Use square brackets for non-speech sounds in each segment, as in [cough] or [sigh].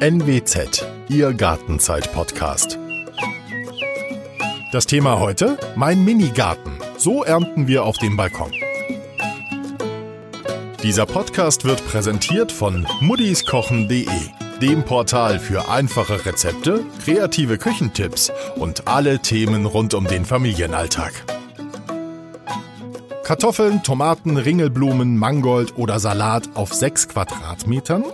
NWZ, Ihr Gartenzeit-Podcast. Das Thema heute: Mein Minigarten. So ernten wir auf dem Balkon. Dieser Podcast wird präsentiert von muddiskochen.de, dem Portal für einfache Rezepte, kreative Küchentipps und alle Themen rund um den Familienalltag. Kartoffeln, Tomaten, Ringelblumen, Mangold oder Salat auf 6 Quadratmetern?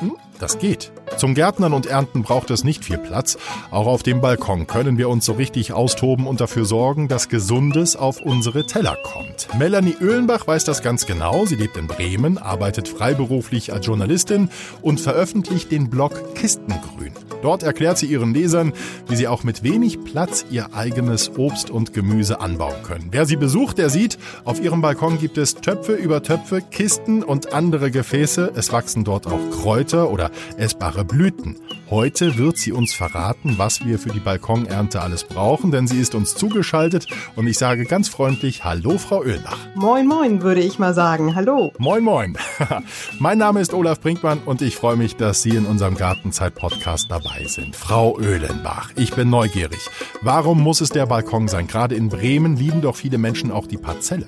Hm, das geht. Zum Gärtnern und Ernten braucht es nicht viel Platz. Auch auf dem Balkon können wir uns so richtig austoben und dafür sorgen, dass Gesundes auf unsere Teller kommt. Melanie Öhlenbach weiß das ganz genau. Sie lebt in Bremen, arbeitet freiberuflich als Journalistin und veröffentlicht den Blog Kistengrün. Dort erklärt sie ihren Lesern, wie sie auch mit wenig Platz ihr eigenes Obst und Gemüse anbauen können. Wer sie besucht, der sieht, auf ihrem Balkon gibt es Töpfe über Töpfe, Kisten und andere Gefäße. Es wachsen dort auch Kräuter oder essbare Blüten. Heute wird sie uns verraten, was wir für die Balkonernte alles brauchen, denn sie ist uns zugeschaltet und ich sage ganz freundlich Hallo, Frau Oehlbach. Moin, moin, würde ich mal sagen. Hallo. Moin, moin. [laughs] mein Name ist Olaf Brinkmann und ich freue mich, dass Sie in unserem Gartenzeit-Podcast dabei sind. Frau Oehlenbach, ich bin neugierig. Warum muss es der Balkon sein? Gerade in Bremen lieben doch viele Menschen auch die Parzelle.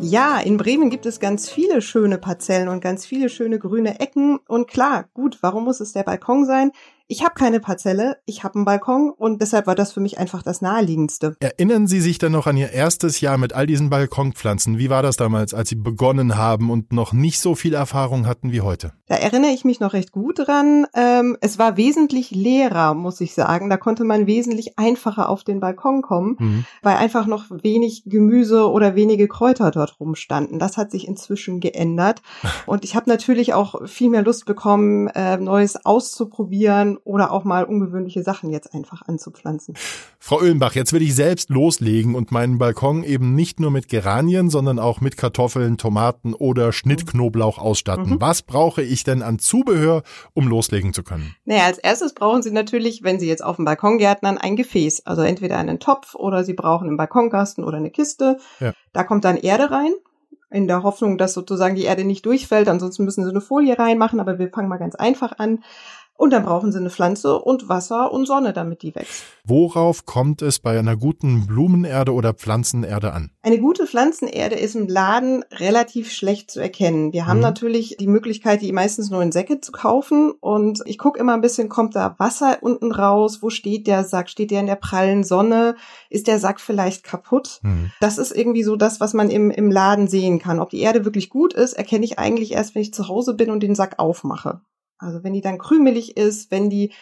Ja, in Bremen gibt es ganz viele schöne Parzellen und ganz viele schöne grüne Ecken. Und klar, gut, warum muss es der Balkon sein? Ich habe keine Parzelle, ich habe einen Balkon und deshalb war das für mich einfach das Naheliegendste. Erinnern Sie sich denn noch an Ihr erstes Jahr mit all diesen Balkonpflanzen? Wie war das damals, als Sie begonnen haben und noch nicht so viel Erfahrung hatten wie heute? Da erinnere ich mich noch recht gut dran. Ähm, es war wesentlich leerer, muss ich sagen. Da konnte man wesentlich einfacher auf den Balkon kommen, mhm. weil einfach noch wenig Gemüse oder wenige Kräuter dort rumstanden. Das hat sich inzwischen geändert. [laughs] Und ich habe natürlich auch viel mehr Lust bekommen, äh, Neues auszuprobieren oder auch mal ungewöhnliche Sachen jetzt einfach anzupflanzen. Frau Öhlenbach, jetzt will ich selbst loslegen und meinen Balkon eben nicht nur mit Geranien, sondern auch mit Kartoffeln, Tomaten oder Schnittknoblauch ausstatten. Mhm. Was brauche ich denn an Zubehör, um loslegen zu können? Naja, als erstes brauchen Sie natürlich, wenn Sie jetzt auf dem Balkon gärtnern, ein Gefäß. Also entweder einen Topf oder Sie brauchen einen Balkonkasten oder eine Kiste. Ja. Da kommt dann Erde rein in der Hoffnung, dass sozusagen die Erde nicht durchfällt. Ansonsten müssen sie eine Folie reinmachen, aber wir fangen mal ganz einfach an. Und dann brauchen sie eine Pflanze und Wasser und Sonne, damit die wächst. Worauf kommt es bei einer guten Blumenerde oder Pflanzenerde an? Eine gute Pflanzenerde ist im Laden relativ schlecht zu erkennen. Wir haben mhm. natürlich die Möglichkeit, die meistens nur in Säcke zu kaufen. Und ich gucke immer ein bisschen, kommt da Wasser unten raus? Wo steht der Sack? Steht der in der prallen Sonne? Ist der Sack vielleicht kaputt? Mhm. Das ist irgendwie so das, was man im, im Laden sehen kann. Ob die Erde wirklich gut ist, erkenne ich eigentlich erst, wenn ich zu Hause bin und den Sack aufmache. Also wenn die dann krümelig ist, wenn die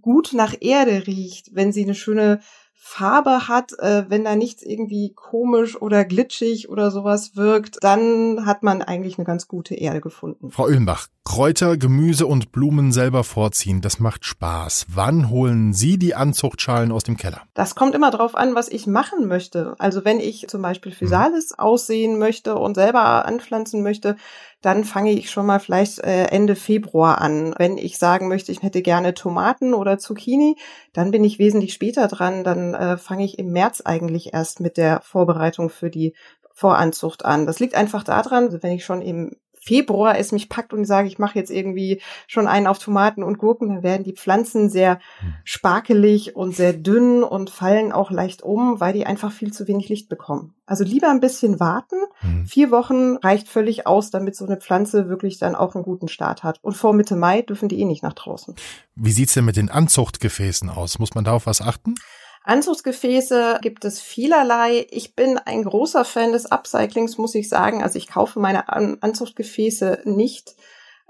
gut nach Erde riecht, wenn sie eine schöne Farbe hat, äh, wenn da nichts irgendwie komisch oder glitschig oder sowas wirkt, dann hat man eigentlich eine ganz gute Erde gefunden. Frau Öhlenbach, Kräuter, Gemüse und Blumen selber vorziehen, das macht Spaß. Wann holen Sie die Anzuchtschalen aus dem Keller? Das kommt immer drauf an, was ich machen möchte. Also wenn ich zum Beispiel Physalis mhm. aussehen möchte und selber anpflanzen möchte, dann fange ich schon mal vielleicht äh, Ende Februar an. Wenn ich sagen möchte, ich hätte gerne Tomaten oder Zucchini, dann bin ich wesentlich später dran. Dann äh, fange ich im März eigentlich erst mit der Vorbereitung für die Voranzucht an. Das liegt einfach daran, wenn ich schon im Februar es mich packt und ich sage, ich mache jetzt irgendwie schon einen auf Tomaten und Gurken, dann werden die Pflanzen sehr hm. sparkelig und sehr dünn und fallen auch leicht um, weil die einfach viel zu wenig Licht bekommen. Also lieber ein bisschen warten. Mhm. Vier Wochen reicht völlig aus, damit so eine Pflanze wirklich dann auch einen guten Start hat. Und vor Mitte Mai dürfen die eh nicht nach draußen. Wie sieht's denn mit den Anzuchtgefäßen aus? Muss man da auf was achten? Anzugsgefäße gibt es vielerlei. Ich bin ein großer Fan des Upcyclings, muss ich sagen. Also ich kaufe meine An Anzuchtgefäße nicht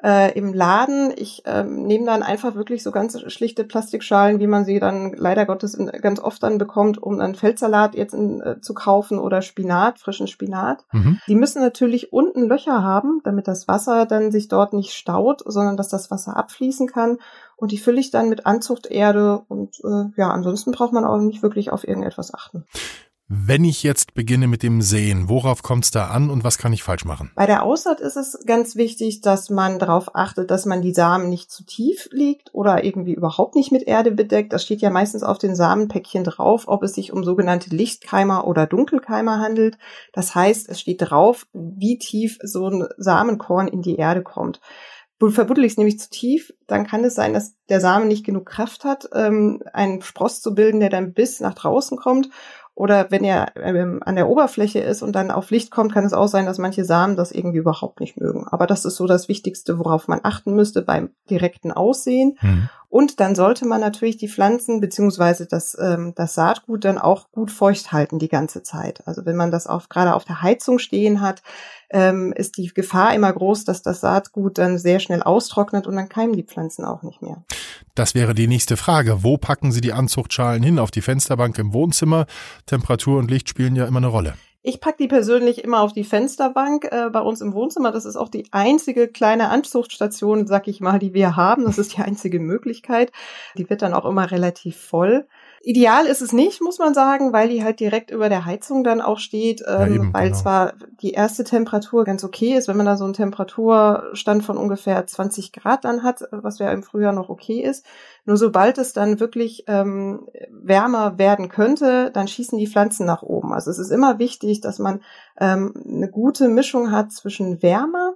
äh, im Laden. Ich ähm, nehme dann einfach wirklich so ganz schlichte Plastikschalen, wie man sie dann leider Gottes in, ganz oft dann bekommt, um dann Feldsalat jetzt in, äh, zu kaufen oder Spinat, frischen Spinat. Mhm. Die müssen natürlich unten Löcher haben, damit das Wasser dann sich dort nicht staut, sondern dass das Wasser abfließen kann. Und die fülle ich dann mit Anzuchterde und äh, ja, ansonsten braucht man auch nicht wirklich auf irgendetwas achten. Wenn ich jetzt beginne mit dem Sehen, worauf kommt es da an und was kann ich falsch machen? Bei der Aussaat ist es ganz wichtig, dass man darauf achtet, dass man die Samen nicht zu tief liegt oder irgendwie überhaupt nicht mit Erde bedeckt. Das steht ja meistens auf den Samenpäckchen drauf, ob es sich um sogenannte Lichtkeimer oder Dunkelkeimer handelt. Das heißt, es steht drauf, wie tief so ein Samenkorn in die Erde kommt. Verbuddel ich es nämlich zu tief, dann kann es sein, dass der Samen nicht genug Kraft hat, ähm, einen Spross zu bilden, der dann bis nach draußen kommt. Oder wenn er ähm, an der Oberfläche ist und dann auf Licht kommt, kann es auch sein, dass manche Samen das irgendwie überhaupt nicht mögen. Aber das ist so das Wichtigste, worauf man achten müsste beim direkten Aussehen. Mhm. Und dann sollte man natürlich die Pflanzen beziehungsweise das, ähm, das Saatgut dann auch gut feucht halten die ganze Zeit. Also wenn man das auf, gerade auf der Heizung stehen hat, ähm, ist die Gefahr immer groß, dass das Saatgut dann sehr schnell austrocknet und dann keimen die Pflanzen auch nicht mehr. Das wäre die nächste Frage. Wo packen Sie die Anzuchtschalen hin? Auf die Fensterbank im Wohnzimmer? Temperatur und Licht spielen ja immer eine Rolle. Ich pack die persönlich immer auf die Fensterbank äh, bei uns im Wohnzimmer. Das ist auch die einzige kleine Anzuchtstation, sag ich mal, die wir haben. Das ist die einzige Möglichkeit. Die wird dann auch immer relativ voll. Ideal ist es nicht, muss man sagen, weil die halt direkt über der Heizung dann auch steht, ähm, ja, eben, weil genau. zwar die erste Temperatur ganz okay ist, wenn man da so einen Temperaturstand von ungefähr 20 Grad dann hat, was ja im Frühjahr noch okay ist. Nur sobald es dann wirklich ähm, wärmer werden könnte, dann schießen die Pflanzen nach oben. Also es ist immer wichtig, dass man ähm, eine gute Mischung hat zwischen Wärme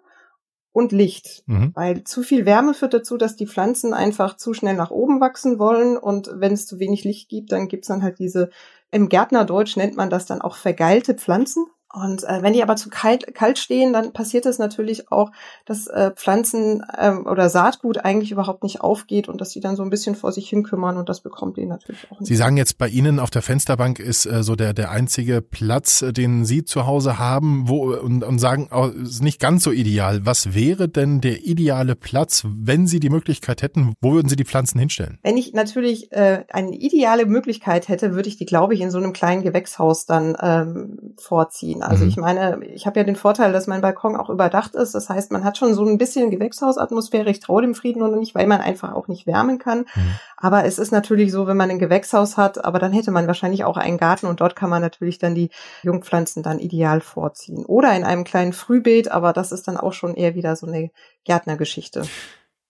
und Licht, mhm. weil zu viel Wärme führt dazu, dass die Pflanzen einfach zu schnell nach oben wachsen wollen und wenn es zu wenig Licht gibt, dann gibt's dann halt diese, im Gärtnerdeutsch nennt man das dann auch vergeilte Pflanzen. Und äh, wenn die aber zu kalt, kalt stehen, dann passiert es natürlich auch, dass äh, Pflanzen ähm, oder Saatgut eigentlich überhaupt nicht aufgeht und dass sie dann so ein bisschen vor sich hin kümmern und das bekommt ihr natürlich auch nicht. Sie sagen jetzt, bei Ihnen auf der Fensterbank ist äh, so der, der einzige Platz, äh, den Sie zu Hause haben wo, und, und sagen, oh, ist nicht ganz so ideal. Was wäre denn der ideale Platz, wenn Sie die Möglichkeit hätten? Wo würden Sie die Pflanzen hinstellen? Wenn ich natürlich äh, eine ideale Möglichkeit hätte, würde ich die, glaube ich, in so einem kleinen Gewächshaus dann ähm, vorziehen. Also mhm. ich meine, ich habe ja den Vorteil, dass mein Balkon auch überdacht ist. Das heißt, man hat schon so ein bisschen Gewächshausatmosphäre. Ich traue dem Frieden noch nicht, weil man einfach auch nicht wärmen kann. Mhm. Aber es ist natürlich so, wenn man ein Gewächshaus hat, aber dann hätte man wahrscheinlich auch einen Garten und dort kann man natürlich dann die Jungpflanzen dann ideal vorziehen. Oder in einem kleinen Frühbeet, aber das ist dann auch schon eher wieder so eine Gärtnergeschichte.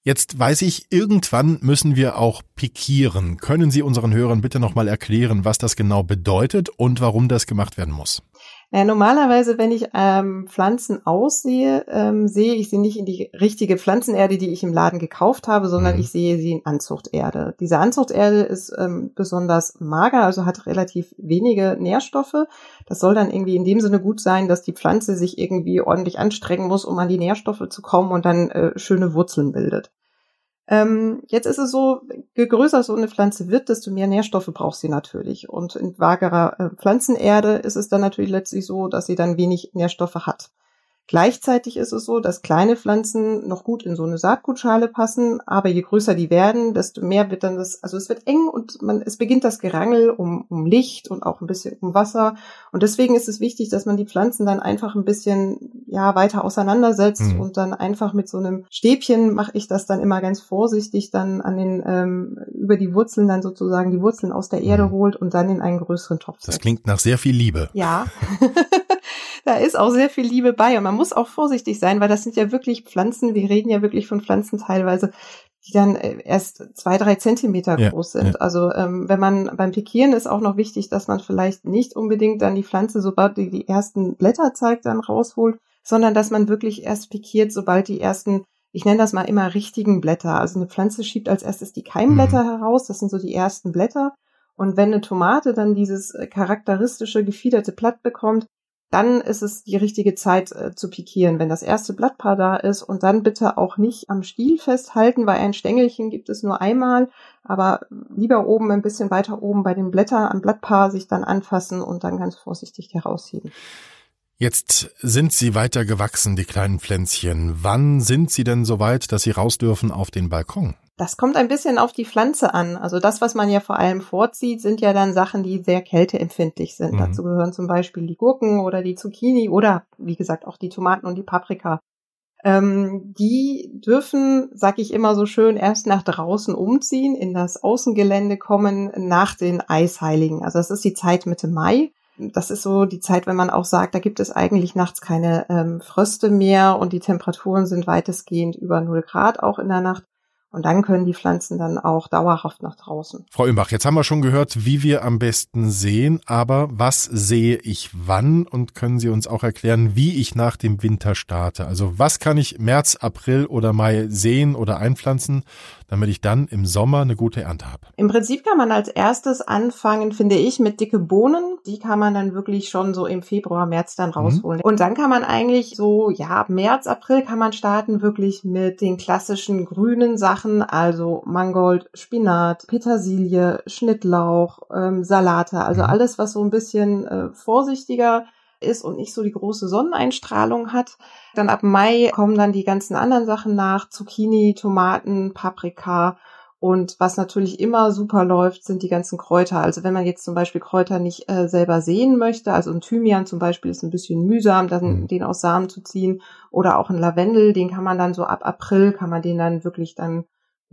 Jetzt weiß ich, irgendwann müssen wir auch pikieren. Können Sie unseren Hörern bitte nochmal erklären, was das genau bedeutet und warum das gemacht werden muss? Naja, normalerweise, wenn ich ähm, Pflanzen aussehe, ähm, sehe ich sie nicht in die richtige Pflanzenerde, die ich im Laden gekauft habe, sondern mhm. ich sehe sie in Anzuchterde. Diese Anzuchterde ist ähm, besonders mager, also hat relativ wenige Nährstoffe. Das soll dann irgendwie in dem Sinne gut sein, dass die Pflanze sich irgendwie ordentlich anstrengen muss, um an die Nährstoffe zu kommen und dann äh, schöne Wurzeln bildet. Ähm, jetzt ist es so, je größer so eine Pflanze wird, desto mehr Nährstoffe braucht sie natürlich. Und in wagerer äh, Pflanzenerde ist es dann natürlich letztlich so, dass sie dann wenig Nährstoffe hat. Gleichzeitig ist es so, dass kleine Pflanzen noch gut in so eine Saatgutschale passen, aber je größer die werden, desto mehr wird dann das, also es wird eng und man, es beginnt das Gerangel um, um Licht und auch ein bisschen um Wasser. Und deswegen ist es wichtig, dass man die Pflanzen dann einfach ein bisschen, ja, weiter auseinandersetzt mhm. und dann einfach mit so einem Stäbchen mache ich das dann immer ganz vorsichtig dann an den, ähm, über die Wurzeln dann sozusagen die Wurzeln aus der Erde mhm. holt und dann in einen größeren Topf setzt. Das klingt nach sehr viel Liebe. Ja. [laughs] da ist auch sehr viel Liebe bei und man muss auch vorsichtig sein, weil das sind ja wirklich Pflanzen, wir reden ja wirklich von Pflanzen teilweise, die dann äh, erst zwei, drei Zentimeter ja, groß sind. Ja. Also ähm, wenn man beim Pikieren ist auch noch wichtig, dass man vielleicht nicht unbedingt dann die Pflanze, sobald die die ersten Blätter zeigt, dann rausholt, sondern dass man wirklich erst pikiert, sobald die ersten ich nenne das mal immer richtigen Blätter. Also eine Pflanze schiebt als erstes die Keimblätter mhm. heraus, das sind so die ersten Blätter. Und wenn eine Tomate dann dieses äh, charakteristische gefiederte Blatt bekommt, dann ist es die richtige Zeit äh, zu pikieren, wenn das erste Blattpaar da ist und dann bitte auch nicht am Stiel festhalten, weil ein Stängelchen gibt es nur einmal, aber lieber oben ein bisschen weiter oben bei den Blättern am Blattpaar sich dann anfassen und dann ganz vorsichtig herausheben. Jetzt sind sie weiter gewachsen, die kleinen Pflänzchen. Wann sind sie denn so weit, dass sie raus dürfen auf den Balkon? Das kommt ein bisschen auf die Pflanze an. Also das, was man ja vor allem vorzieht, sind ja dann Sachen, die sehr kälteempfindlich sind. Mhm. Dazu gehören zum Beispiel die Gurken oder die Zucchini oder wie gesagt auch die Tomaten und die Paprika. Ähm, die dürfen, sag ich immer so schön, erst nach draußen umziehen, in das Außengelände kommen nach den Eisheiligen. Also das ist die Zeit Mitte Mai. Das ist so die Zeit, wenn man auch sagt, da gibt es eigentlich nachts keine ähm, Fröste mehr und die Temperaturen sind weitestgehend über 0 Grad auch in der Nacht. Und dann können die Pflanzen dann auch dauerhaft nach draußen. Frau Imbach, jetzt haben wir schon gehört, wie wir am besten sehen, aber was sehe ich wann? Und können Sie uns auch erklären, wie ich nach dem Winter starte? Also was kann ich März, April oder Mai sehen oder einpflanzen, damit ich dann im Sommer eine gute Ernte habe? Im Prinzip kann man als erstes anfangen, finde ich, mit dicke Bohnen. Die kann man dann wirklich schon so im Februar, März dann mhm. rausholen. Mhm. Und dann kann man eigentlich so, ja, März, April kann man starten wirklich mit den klassischen grünen Sachen, also Mangold, Spinat, Petersilie, Schnittlauch, ähm, Salate, also mhm. alles, was so ein bisschen äh, vorsichtiger ist und nicht so die große Sonneneinstrahlung hat. Dann ab Mai kommen dann die ganzen anderen Sachen nach, Zucchini, Tomaten, Paprika. Und was natürlich immer super läuft, sind die ganzen Kräuter. Also wenn man jetzt zum Beispiel Kräuter nicht äh, selber sehen möchte, also ein Thymian zum Beispiel ist ein bisschen mühsam, dann mhm. den aus Samen zu ziehen. Oder auch ein Lavendel, den kann man dann so ab April, kann man den dann wirklich dann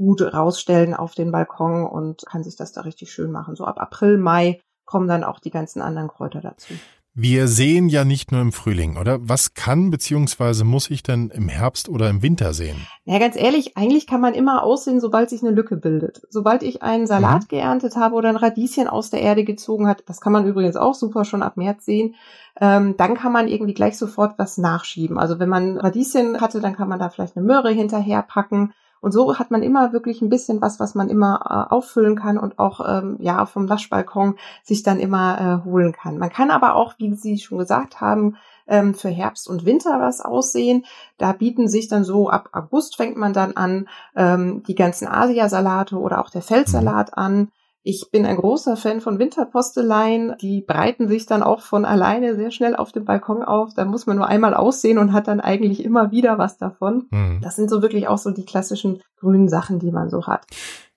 gut rausstellen auf den Balkon und kann sich das da richtig schön machen. So ab April, Mai kommen dann auch die ganzen anderen Kräuter dazu. Wir sehen ja nicht nur im Frühling, oder? Was kann beziehungsweise muss ich denn im Herbst oder im Winter sehen? Ja, ganz ehrlich, eigentlich kann man immer aussehen, sobald sich eine Lücke bildet. Sobald ich einen Salat mhm. geerntet habe oder ein Radieschen aus der Erde gezogen hat, das kann man übrigens auch super schon ab März sehen, ähm, dann kann man irgendwie gleich sofort was nachschieben. Also wenn man Radieschen hatte, dann kann man da vielleicht eine Möhre hinterher packen und so hat man immer wirklich ein bisschen was, was man immer äh, auffüllen kann und auch ähm, ja vom Waschbalkon sich dann immer äh, holen kann. Man kann aber auch, wie Sie schon gesagt haben, ähm, für Herbst und Winter was aussehen. Da bieten sich dann so ab August fängt man dann an ähm, die ganzen Asiasalate oder auch der Feldsalat mhm. an. Ich bin ein großer Fan von Winterposteleien. Die breiten sich dann auch von alleine sehr schnell auf dem Balkon auf. Da muss man nur einmal aussehen und hat dann eigentlich immer wieder was davon. Mhm. Das sind so wirklich auch so die klassischen grünen Sachen, die man so hat.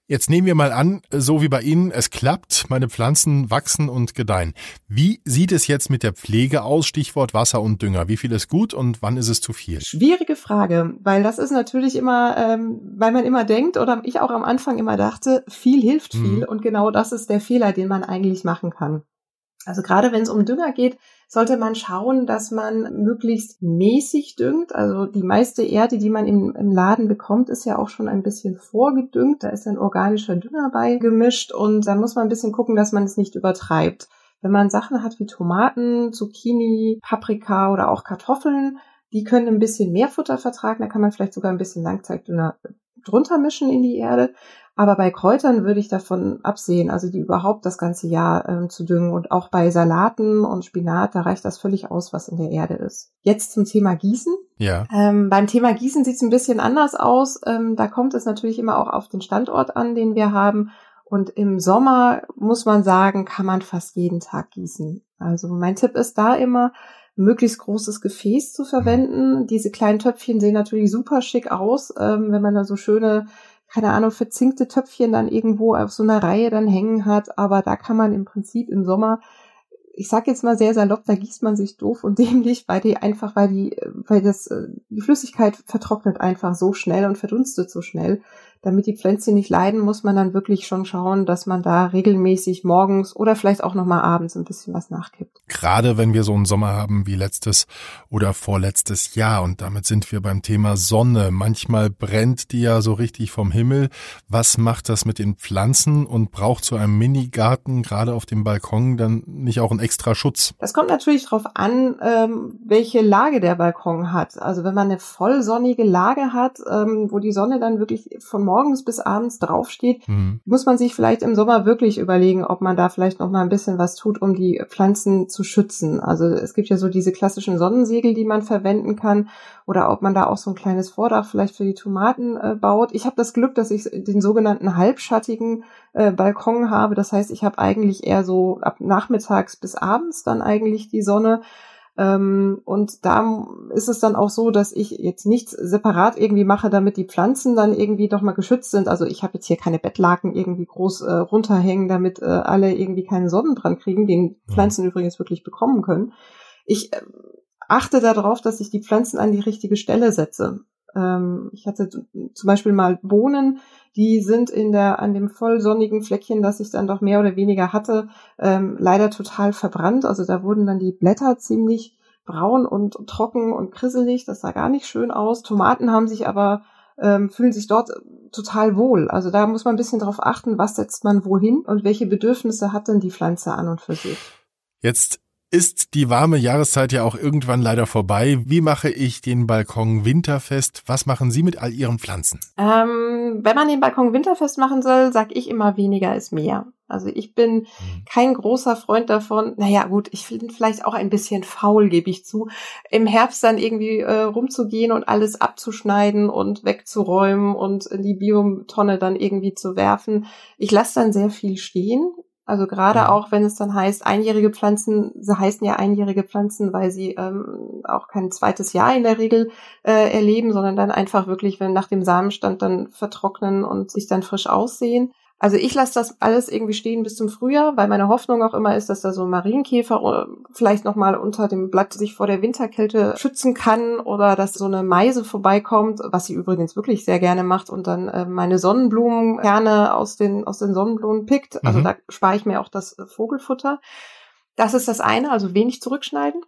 Jetzt nehmen wir mal an, so wie bei Ihnen, es klappt, meine Pflanzen wachsen und gedeihen. Wie sieht es jetzt mit der Pflege aus? Stichwort Wasser und Dünger. Wie viel ist gut und wann ist es zu viel? Schwierige Frage, weil das ist natürlich immer, ähm, weil man immer denkt oder ich auch am Anfang immer dachte, viel hilft viel mhm. und genau das ist der Fehler, den man eigentlich machen kann. Also gerade wenn es um Dünger geht, sollte man schauen, dass man möglichst mäßig düngt. Also die meiste Erde, die man im, im, Laden bekommt, ist ja auch schon ein bisschen vorgedüngt. Da ist ein organischer Dünger bei gemischt und da muss man ein bisschen gucken, dass man es nicht übertreibt. Wenn man Sachen hat wie Tomaten, Zucchini, Paprika oder auch Kartoffeln, die können ein bisschen mehr Futter vertragen. Da kann man vielleicht sogar ein bisschen Langzeitdünger drunter mischen in die Erde. Aber bei Kräutern würde ich davon absehen, also die überhaupt das ganze Jahr ähm, zu düngen. Und auch bei Salaten und Spinat, da reicht das völlig aus, was in der Erde ist. Jetzt zum Thema Gießen. Ja. Ähm, beim Thema Gießen sieht es ein bisschen anders aus. Ähm, da kommt es natürlich immer auch auf den Standort an, den wir haben. Und im Sommer muss man sagen, kann man fast jeden Tag gießen. Also mein Tipp ist da immer, möglichst großes Gefäß zu verwenden. Diese kleinen Töpfchen sehen natürlich super schick aus, ähm, wenn man da so schöne keine Ahnung, verzinkte Töpfchen dann irgendwo auf so einer Reihe dann hängen hat. Aber da kann man im Prinzip im Sommer, ich sag jetzt mal sehr salopp, da gießt man sich doof und [laughs] dämlich, weil die einfach, weil die, weil das, äh, die Flüssigkeit vertrocknet einfach so schnell und verdunstet so schnell, damit die Pflänzchen nicht leiden, muss man dann wirklich schon schauen, dass man da regelmäßig morgens oder vielleicht auch nochmal abends ein bisschen was nachkippt. Gerade wenn wir so einen Sommer haben wie letztes oder vorletztes Jahr und damit sind wir beim Thema Sonne. Manchmal brennt die ja so richtig vom Himmel. Was macht das mit den Pflanzen und braucht so einem Minigarten gerade auf dem Balkon dann nicht auch einen extra Schutz? Das kommt natürlich darauf an, ähm, welche Lage der Balkon hat. Also wenn man eine vollsonnige Lage hat, ähm, wo die Sonne dann wirklich von morgens bis abends draufsteht, mhm. muss man sich vielleicht im Sommer wirklich überlegen, ob man da vielleicht noch mal ein bisschen was tut, um die Pflanzen zu schützen. Also es gibt ja so diese klassischen Sonnensegel, die man verwenden kann, oder ob man da auch so ein kleines Vordach vielleicht für die Tomaten äh, baut. Ich habe das Glück, dass ich den sogenannten halbschattigen äh, Balkon habe. Das heißt, ich habe eigentlich eher so ab nachmittags bis abends dann eigentlich die Sonne. Ähm, und da ist es dann auch so, dass ich jetzt nichts separat irgendwie mache, damit die Pflanzen dann irgendwie doch mal geschützt sind. Also ich habe jetzt hier keine Bettlaken irgendwie groß äh, runterhängen, damit äh, alle irgendwie keinen Sonnenbrand kriegen, den Pflanzen übrigens wirklich bekommen können. Ich äh, achte darauf, dass ich die Pflanzen an die richtige Stelle setze. Ähm, ich hatte zum Beispiel mal Bohnen, die sind in der, an dem voll sonnigen Fleckchen, das ich dann doch mehr oder weniger hatte, ähm, leider total verbrannt. Also da wurden dann die Blätter ziemlich braun und trocken und krisselig. Das sah gar nicht schön aus. Tomaten haben sich aber ähm, fühlen sich dort total wohl. Also da muss man ein bisschen drauf achten, was setzt man wohin und welche Bedürfnisse hat denn die Pflanze an und für sich. Jetzt ist die warme Jahreszeit ja auch irgendwann leider vorbei. Wie mache ich den Balkon winterfest? Was machen Sie mit all Ihren Pflanzen? Ähm, wenn man den Balkon winterfest machen soll, sag ich immer weniger ist mehr. Also ich bin mhm. kein großer Freund davon. Naja, gut, ich finde vielleicht auch ein bisschen faul, gebe ich zu, im Herbst dann irgendwie äh, rumzugehen und alles abzuschneiden und wegzuräumen und in die Biotonne dann irgendwie zu werfen. Ich lasse dann sehr viel stehen. Also gerade ja. auch, wenn es dann heißt, einjährige Pflanzen, sie heißen ja einjährige Pflanzen, weil sie ähm, auch kein zweites Jahr in der Regel äh, erleben, sondern dann einfach wirklich, wenn nach dem Samenstand dann vertrocknen und sich dann frisch aussehen. Also ich lasse das alles irgendwie stehen bis zum Frühjahr, weil meine Hoffnung auch immer ist, dass da so ein Marienkäfer vielleicht noch mal unter dem Blatt sich vor der Winterkälte schützen kann oder dass so eine Meise vorbeikommt, was sie übrigens wirklich sehr gerne macht und dann äh, meine Sonnenblumenkerne aus den aus den Sonnenblumen pickt. Also mhm. da spare ich mir auch das Vogelfutter. Das ist das eine, also wenig zurückschneiden.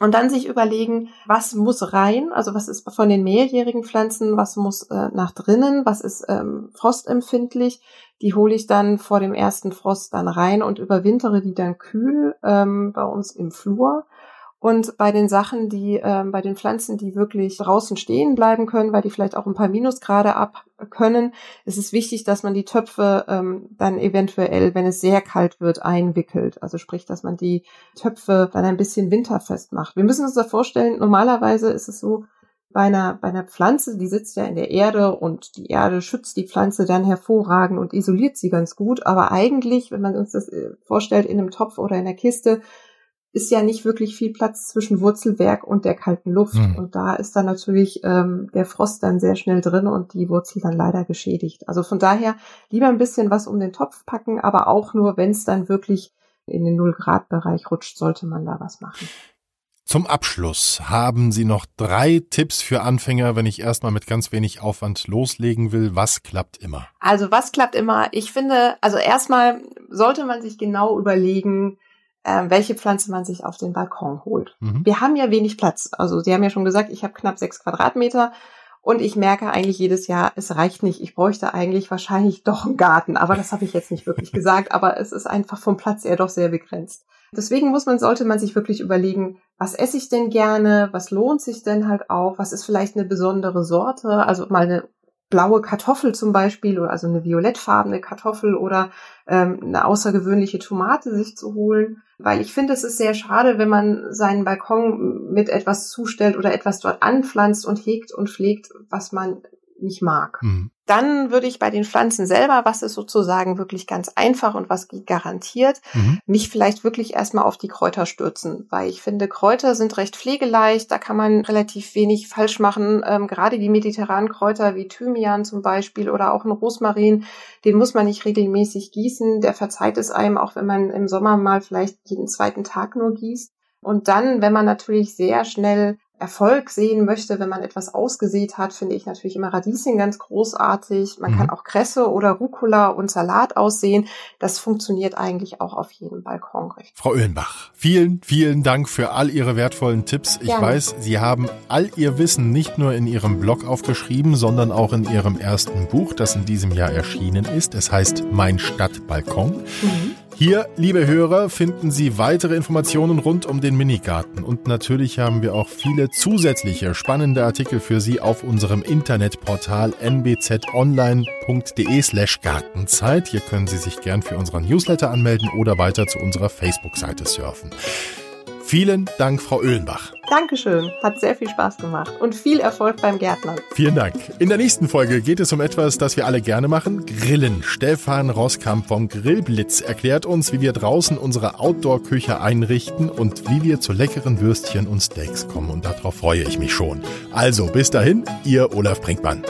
Und dann sich überlegen, was muss rein, also was ist von den mehrjährigen Pflanzen, was muss äh, nach drinnen, was ist ähm, frostempfindlich. Die hole ich dann vor dem ersten Frost dann rein und überwintere die dann kühl ähm, bei uns im Flur. Und bei den Sachen, die, ähm, bei den Pflanzen, die wirklich draußen stehen bleiben können, weil die vielleicht auch ein paar Minusgrade ab können, ist es wichtig, dass man die Töpfe ähm, dann eventuell, wenn es sehr kalt wird, einwickelt. Also sprich, dass man die Töpfe dann ein bisschen winterfest macht. Wir müssen uns da vorstellen, normalerweise ist es so, bei einer, bei einer Pflanze, die sitzt ja in der Erde und die Erde schützt die Pflanze dann hervorragend und isoliert sie ganz gut. Aber eigentlich, wenn man uns das äh, vorstellt in einem Topf oder in der Kiste, ist ja nicht wirklich viel Platz zwischen Wurzelwerk und der kalten Luft. Mhm. Und da ist dann natürlich ähm, der Frost dann sehr schnell drin und die Wurzel dann leider geschädigt. Also von daher lieber ein bisschen was um den Topf packen, aber auch nur, wenn es dann wirklich in den Null-Grad-Bereich rutscht, sollte man da was machen. Zum Abschluss haben Sie noch drei Tipps für Anfänger, wenn ich erstmal mit ganz wenig Aufwand loslegen will. Was klappt immer? Also was klappt immer? Ich finde, also erstmal sollte man sich genau überlegen, äh, welche Pflanze man sich auf den Balkon holt. Mhm. Wir haben ja wenig Platz. Also Sie haben ja schon gesagt, ich habe knapp sechs Quadratmeter und ich merke eigentlich jedes Jahr, es reicht nicht. Ich bräuchte eigentlich wahrscheinlich doch einen Garten. Aber das habe ich jetzt nicht wirklich gesagt. Aber es ist einfach vom Platz eher doch sehr begrenzt. Deswegen muss man, sollte man sich wirklich überlegen, was esse ich denn gerne? Was lohnt sich denn halt auch? Was ist vielleicht eine besondere Sorte? Also mal eine blaue Kartoffel zum Beispiel oder also eine violettfarbene Kartoffel oder ähm, eine außergewöhnliche Tomate sich zu holen. Weil ich finde, es ist sehr schade, wenn man seinen Balkon mit etwas zustellt oder etwas dort anpflanzt und hegt und pflegt, was man nicht mag. Mhm. Dann würde ich bei den Pflanzen selber, was ist sozusagen wirklich ganz einfach und was geht garantiert, mhm. mich vielleicht wirklich erstmal auf die Kräuter stürzen, weil ich finde, Kräuter sind recht pflegeleicht, da kann man relativ wenig falsch machen. Ähm, gerade die mediterranen Kräuter wie Thymian zum Beispiel oder auch ein Rosmarin, den muss man nicht regelmäßig gießen, der verzeiht es einem, auch wenn man im Sommer mal vielleicht jeden zweiten Tag nur gießt. Und dann, wenn man natürlich sehr schnell Erfolg sehen möchte, wenn man etwas ausgesät hat, finde ich natürlich immer Radieschen ganz großartig. Man mhm. kann auch Kresse oder Rucola und Salat aussehen. Das funktioniert eigentlich auch auf jedem Balkon recht. Frau Oehlenbach, vielen, vielen Dank für all Ihre wertvollen Tipps. Ich Gerne. weiß, Sie haben all Ihr Wissen nicht nur in Ihrem Blog aufgeschrieben, sondern auch in Ihrem ersten Buch, das in diesem Jahr erschienen ist. Es heißt Mein Stadtbalkon. Mhm. Hier, liebe Hörer, finden Sie weitere Informationen rund um den Minigarten und natürlich haben wir auch viele zusätzliche spannende Artikel für Sie auf unserem Internetportal nbzonline.de slash Gartenzeit. Hier können Sie sich gern für unseren Newsletter anmelden oder weiter zu unserer Facebook-Seite surfen. Vielen Dank, Frau Öhlenbach. Dankeschön. Hat sehr viel Spaß gemacht und viel Erfolg beim Gärtnern. Vielen Dank. In der nächsten Folge geht es um etwas, das wir alle gerne machen. Grillen. Stefan Rosskamp vom Grillblitz erklärt uns, wie wir draußen unsere Outdoor-Küche einrichten und wie wir zu leckeren Würstchen und Steaks kommen. Und darauf freue ich mich schon. Also, bis dahin, Ihr Olaf Brinkmann.